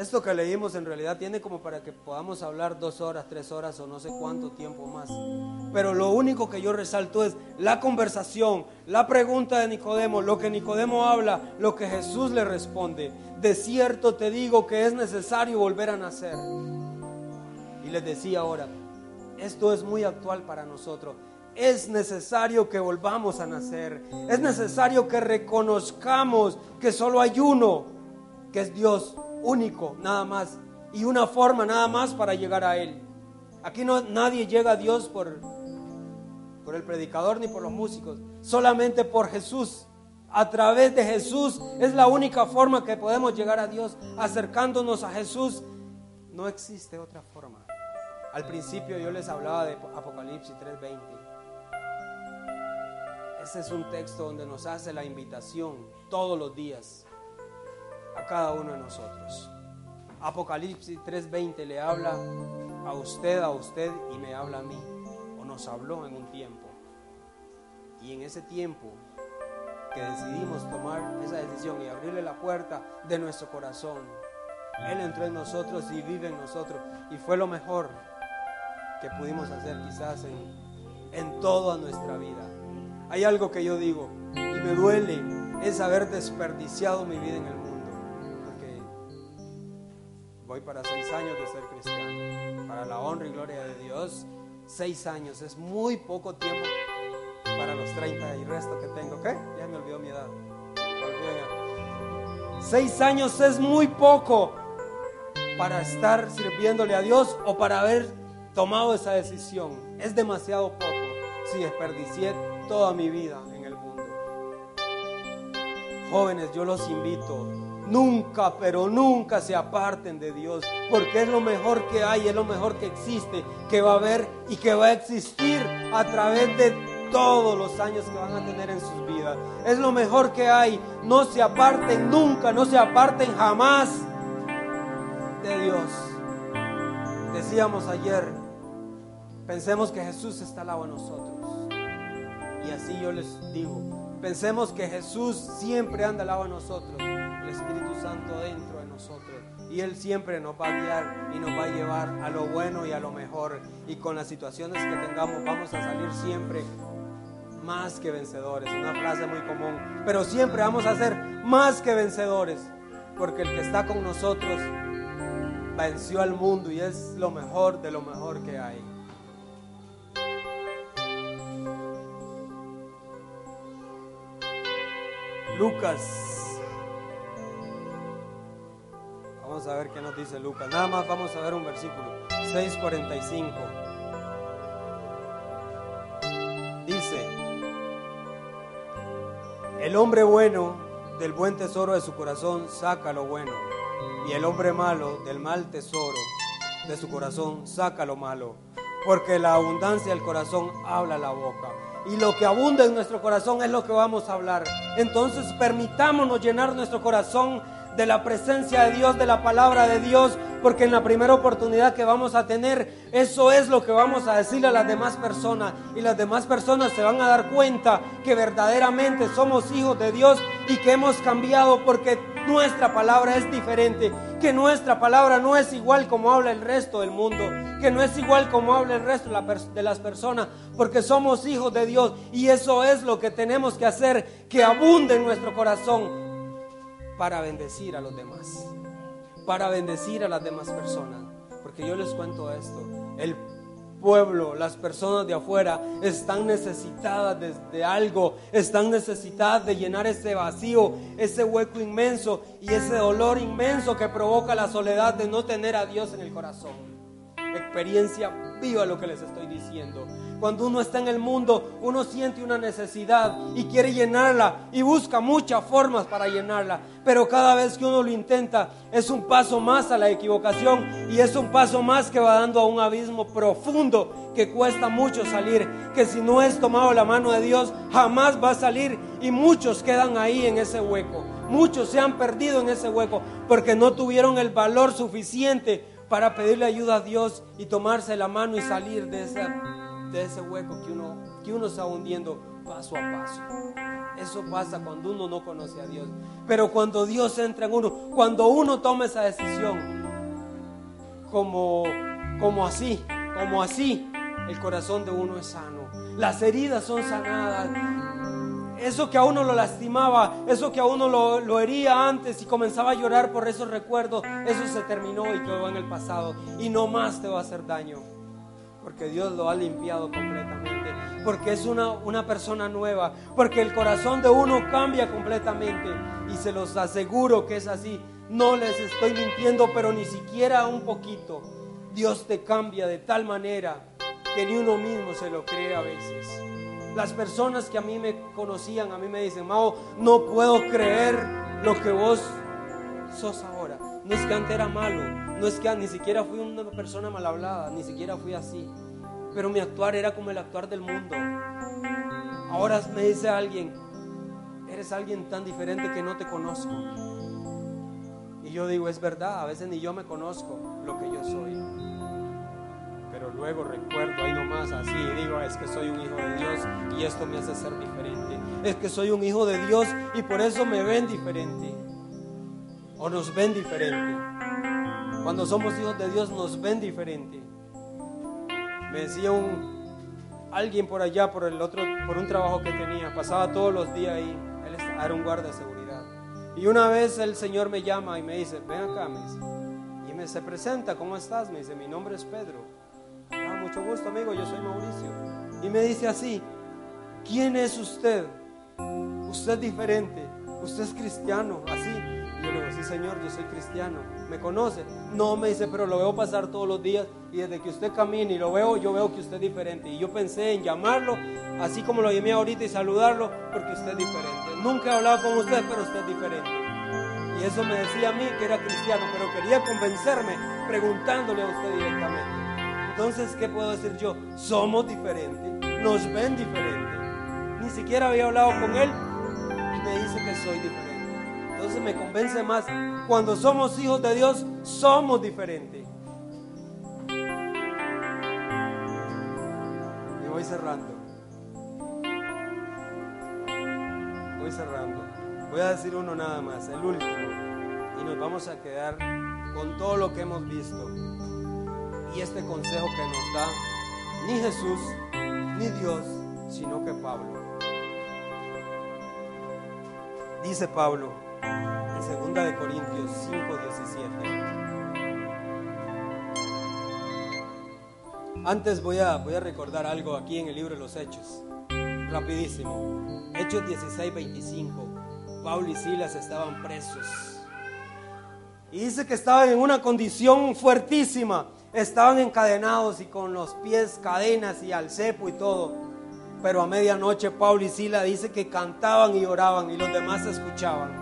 Esto que leímos en realidad tiene como para que podamos hablar dos horas, tres horas o no sé cuánto tiempo más. Pero lo único que yo resalto es la conversación, la pregunta de Nicodemo, lo que Nicodemo habla, lo que Jesús le responde. De cierto te digo que es necesario volver a nacer. Y les decía ahora, esto es muy actual para nosotros. Es necesario que volvamos a nacer. Es necesario que reconozcamos que solo hay uno, que es Dios único, nada más, y una forma nada más para llegar a Él. Aquí no, nadie llega a Dios por, por el predicador ni por los músicos, solamente por Jesús. A través de Jesús es la única forma que podemos llegar a Dios, acercándonos a Jesús. No existe otra forma. Al principio yo les hablaba de Apocalipsis 3:20. Ese es un texto donde nos hace la invitación todos los días a cada uno de nosotros. Apocalipsis 3:20 le habla a usted, a usted y me habla a mí, o nos habló en un tiempo. Y en ese tiempo que decidimos tomar esa decisión y abrirle la puerta de nuestro corazón, Él entró en nosotros y vive en nosotros. Y fue lo mejor que pudimos hacer quizás en, en toda nuestra vida. Hay algo que yo digo y me duele, es haber desperdiciado mi vida en el voy para seis años de ser cristiano. Para la honra y gloria de Dios, seis años es muy poco tiempo para los 30 y resto que tengo. ¿Qué? Ya me olvidó mi edad. Seis años es muy poco para estar sirviéndole a Dios o para haber tomado esa decisión. Es demasiado poco si desperdicié toda mi vida en el mundo. Jóvenes, yo los invito, nunca, pero nunca se aparten de Dios, porque es lo mejor que hay, es lo mejor que existe, que va a haber y que va a existir a través de todos los años que van a tener en sus vidas. Es lo mejor que hay. No se aparten nunca, no se aparten jamás de Dios. Decíamos ayer, pensemos que Jesús está al lado de nosotros. Y así yo les digo, pensemos que Jesús siempre anda al lado de nosotros, Espíritu Santo dentro de nosotros. Y Él siempre nos va a guiar y nos va a llevar a lo bueno y a lo mejor. Y con las situaciones que tengamos vamos a salir siempre más que vencedores. Una frase muy común. Pero siempre vamos a ser más que vencedores. Porque el que está con nosotros venció al mundo y es lo mejor de lo mejor que hay. Lucas. Vamos a ver qué nos dice Lucas. Nada más vamos a ver un versículo. 645. Dice, el hombre bueno del buen tesoro de su corazón saca lo bueno. Y el hombre malo del mal tesoro de su corazón saca lo malo. Porque la abundancia del corazón habla la boca. Y lo que abunda en nuestro corazón es lo que vamos a hablar. Entonces permitámonos llenar nuestro corazón de la presencia de Dios, de la palabra de Dios, porque en la primera oportunidad que vamos a tener, eso es lo que vamos a decirle a las demás personas. Y las demás personas se van a dar cuenta que verdaderamente somos hijos de Dios y que hemos cambiado porque nuestra palabra es diferente, que nuestra palabra no es igual como habla el resto del mundo, que no es igual como habla el resto de las personas, porque somos hijos de Dios y eso es lo que tenemos que hacer, que abunde en nuestro corazón para bendecir a los demás, para bendecir a las demás personas. Porque yo les cuento esto, el pueblo, las personas de afuera están necesitadas de, algo, están necesitadas de llenar ese vacío, ese hueco inmenso y ese dolor inmenso que provoca la soledad de no tener a Dios en el corazón. Experiencia viva lo que les estoy diciendo. Cuando uno está en el mundo, uno siente una necesidad y quiere llenarla y busca muchas formas para llenarla. Pero cada vez que uno lo intenta, es un paso más a la equivocación y es un paso más que va dando a un abismo profundo que cuesta mucho salir. Que si no es tomado la mano de Dios, jamás va a salir y muchos quedan ahí en ese hueco. Muchos se han perdido en ese hueco porque no tuvieron el valor suficiente para pedirle ayuda a Dios y tomarse la mano y salir de esa de ese hueco que uno, que uno está hundiendo paso a paso. Eso pasa cuando uno no conoce a Dios. Pero cuando Dios entra en uno, cuando uno toma esa decisión, como, como así, como así, el corazón de uno es sano. Las heridas son sanadas. Eso que a uno lo lastimaba, eso que a uno lo, lo, hería antes y comenzaba a llorar por esos recuerdos, eso se terminó y quedó en el pasado. Y no más te va a hacer daño porque Dios lo ha limpiado completamente, porque es una, una persona nueva, porque el corazón de uno cambia completamente y se los aseguro que es así. No les estoy mintiendo, pero ni siquiera un poquito. Dios te cambia de tal manera que ni uno mismo se lo cree a veces. Las personas que a mí me conocían, a mí me dicen, Mao, no puedo creer lo que vos sos ahora. No es que antes era malo, no es que ni siquiera fui una persona mal hablada, ni siquiera fui así. Pero mi actuar era como el actuar del mundo. Ahora me dice alguien, eres alguien tan diferente que no te conozco. Y yo digo, es verdad, a veces ni yo me conozco lo que yo soy. Pero luego recuerdo ahí nomás así y digo, es que soy un hijo de Dios y esto me hace ser diferente. Es que soy un hijo de Dios y por eso me ven diferente. O nos ven diferente. Cuando somos hijos de Dios nos ven diferente. Me decía un alguien por allá por el otro por un trabajo que tenía, pasaba todos los días ahí. Él era un guardia de seguridad. Y una vez el Señor me llama y me dice, "Ven acá", me dice. Y me se presenta, "¿Cómo estás?" Me dice, "Mi nombre es Pedro." "Ah, mucho gusto, amigo, yo soy Mauricio." Y me dice así, "¿Quién es usted?" Usted es diferente, usted es cristiano, así. Y yo le digo, sí señor, yo soy cristiano. ¿Me conoce? No, me dice, pero lo veo pasar todos los días y desde que usted camina y lo veo, yo veo que usted es diferente. Y yo pensé en llamarlo, así como lo llamé ahorita y saludarlo, porque usted es diferente. Nunca he hablado con usted, pero usted es diferente. Y eso me decía a mí que era cristiano, pero quería convencerme preguntándole a usted directamente. Entonces, ¿qué puedo decir yo? Somos diferentes, nos ven diferente. Ni siquiera había hablado con él y me dice que soy diferente. Entonces me convence más. Cuando somos hijos de Dios, somos diferentes. Y voy cerrando. Voy cerrando. Voy a decir uno nada más, el último. Y nos vamos a quedar con todo lo que hemos visto. Y este consejo que nos da ni Jesús ni Dios, sino que Pablo. Dice Pablo en 2 de Corintios 5, 17. Antes voy a, voy a recordar algo aquí en el libro de los Hechos. Rapidísimo. Hechos 16, 25. Pablo y Silas estaban presos. Y dice que estaban en una condición fuertísima. Estaban encadenados y con los pies cadenas y al cepo y todo. Pero a medianoche Pablo y Silas dice que cantaban y oraban y los demás escuchaban.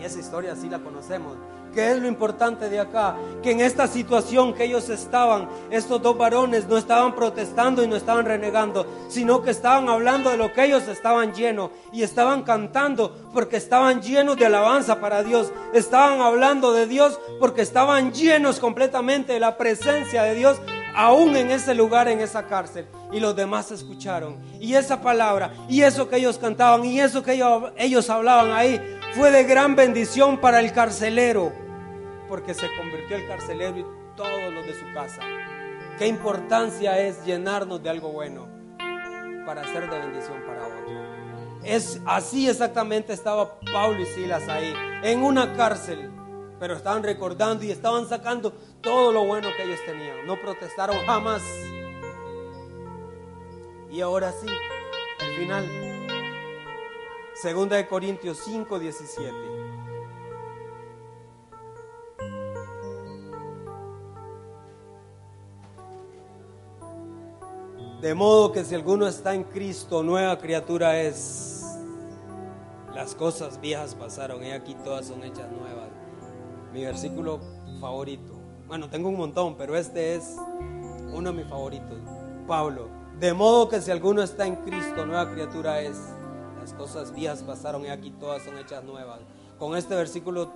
Y esa historia sí la conocemos. ¿Qué es lo importante de acá? Que en esta situación que ellos estaban, estos dos varones no estaban protestando y no estaban renegando, sino que estaban hablando de lo que ellos estaban llenos y estaban cantando porque estaban llenos de alabanza para Dios. Estaban hablando de Dios porque estaban llenos completamente de la presencia de Dios aún en ese lugar, en esa cárcel. Y los demás escucharon. Y esa palabra, y eso que ellos cantaban, y eso que ellos, ellos hablaban ahí, fue de gran bendición para el carcelero, porque se convirtió el carcelero y todos los de su casa. Qué importancia es llenarnos de algo bueno para ser de bendición para otro. Es así exactamente estaba Pablo y Silas ahí, en una cárcel, pero estaban recordando y estaban sacando todo lo bueno que ellos tenían. No protestaron jamás. Y ahora sí, el final. Segunda de Corintios 5, 17. De modo que si alguno está en Cristo, nueva criatura es. Las cosas viejas pasaron y aquí todas son hechas nuevas. Mi versículo favorito. Bueno, tengo un montón, pero este es uno de mis favoritos. Pablo. De modo que si alguno está en Cristo, nueva criatura es. Las cosas viejas pasaron y aquí todas son hechas nuevas. Con este versículo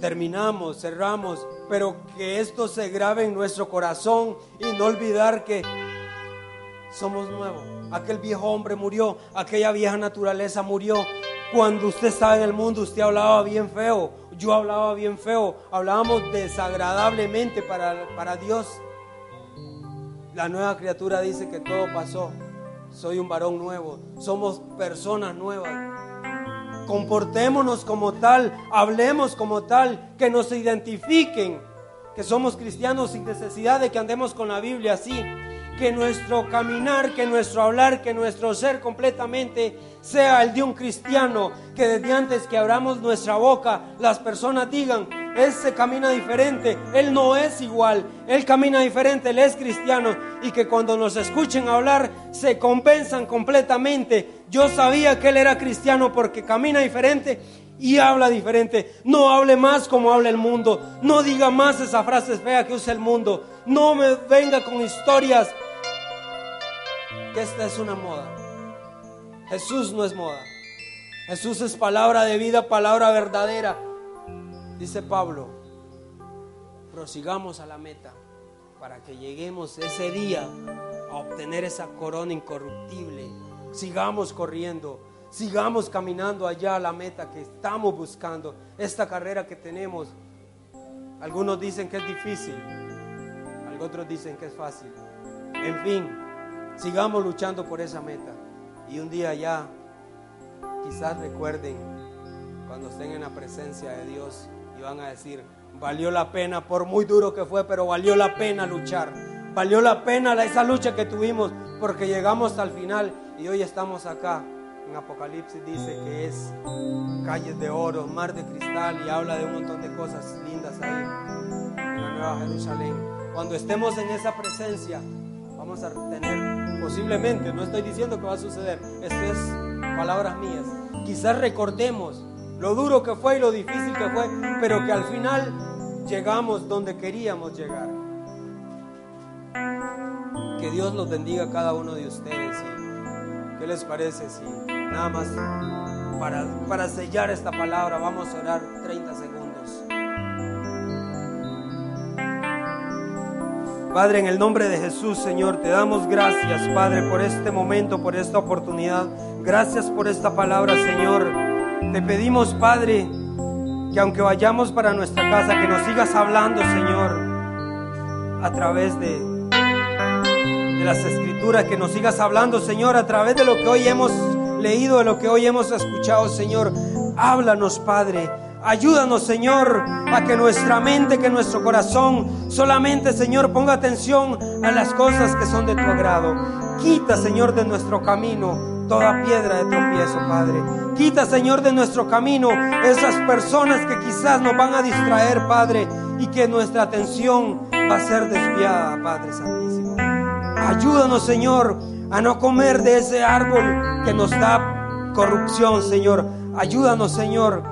terminamos, cerramos, pero que esto se grabe en nuestro corazón y no olvidar que somos nuevos. Aquel viejo hombre murió, aquella vieja naturaleza murió. Cuando usted estaba en el mundo, usted hablaba bien feo, yo hablaba bien feo, hablábamos desagradablemente para, para Dios. La nueva criatura dice que todo pasó. Soy un varón nuevo, somos personas nuevas. Comportémonos como tal, hablemos como tal, que nos identifiquen, que somos cristianos sin necesidad de que andemos con la Biblia así. Que nuestro caminar, que nuestro hablar, que nuestro ser completamente sea el de un cristiano. Que desde antes que abramos nuestra boca, las personas digan, Él se camina diferente, Él no es igual, Él camina diferente, Él es cristiano y que cuando nos escuchen hablar se compensan completamente. Yo sabía que Él era cristiano porque camina diferente y habla diferente. No hable más como habla el mundo, no diga más esa frase fea que usa el mundo, no me venga con historias que esta es una moda. Jesús no es moda. Jesús es palabra de vida, palabra verdadera. Dice Pablo, prosigamos a la meta para que lleguemos ese día a obtener esa corona incorruptible. Sigamos corriendo, sigamos caminando allá a la meta que estamos buscando, esta carrera que tenemos. Algunos dicen que es difícil, otros dicen que es fácil. En fin, sigamos luchando por esa meta. Y un día ya, quizás recuerden cuando estén en la presencia de Dios van a decir, valió la pena, por muy duro que fue, pero valió la pena luchar. Valió la pena esa lucha que tuvimos porque llegamos al final y hoy estamos acá. En Apocalipsis dice que es calles de oro, mar de cristal y habla de un montón de cosas lindas ahí en la Nueva Jerusalén. Cuando estemos en esa presencia, vamos a tener posiblemente, no estoy diciendo que va a suceder, esto es palabras mías. Quizás recordemos lo duro que fue y lo difícil que fue, pero que al final llegamos donde queríamos llegar. Que Dios los bendiga a cada uno de ustedes. ¿Qué les parece si nada más para, para sellar esta palabra vamos a orar 30 segundos? Padre, en el nombre de Jesús, Señor, te damos gracias, Padre, por este momento, por esta oportunidad. Gracias por esta palabra, Señor. Te pedimos, Padre, que aunque vayamos para nuestra casa, que nos sigas hablando, Señor, a través de, de las escrituras, que nos sigas hablando, Señor, a través de lo que hoy hemos leído, de lo que hoy hemos escuchado, Señor. Háblanos, Padre. Ayúdanos, Señor, a que nuestra mente, que nuestro corazón solamente, Señor, ponga atención a las cosas que son de tu agrado. Quita, Señor, de nuestro camino toda piedra de tropiezo, Padre. Quita, Señor, de nuestro camino esas personas que quizás nos van a distraer, Padre, y que nuestra atención va a ser desviada, Padre Santísimo. Ayúdanos, Señor, a no comer de ese árbol que nos da corrupción, Señor. Ayúdanos, Señor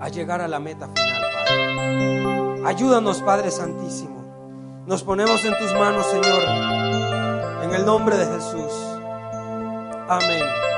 a llegar a la meta final, Padre. Ayúdanos, Padre Santísimo. Nos ponemos en tus manos, Señor, en el nombre de Jesús. Amém.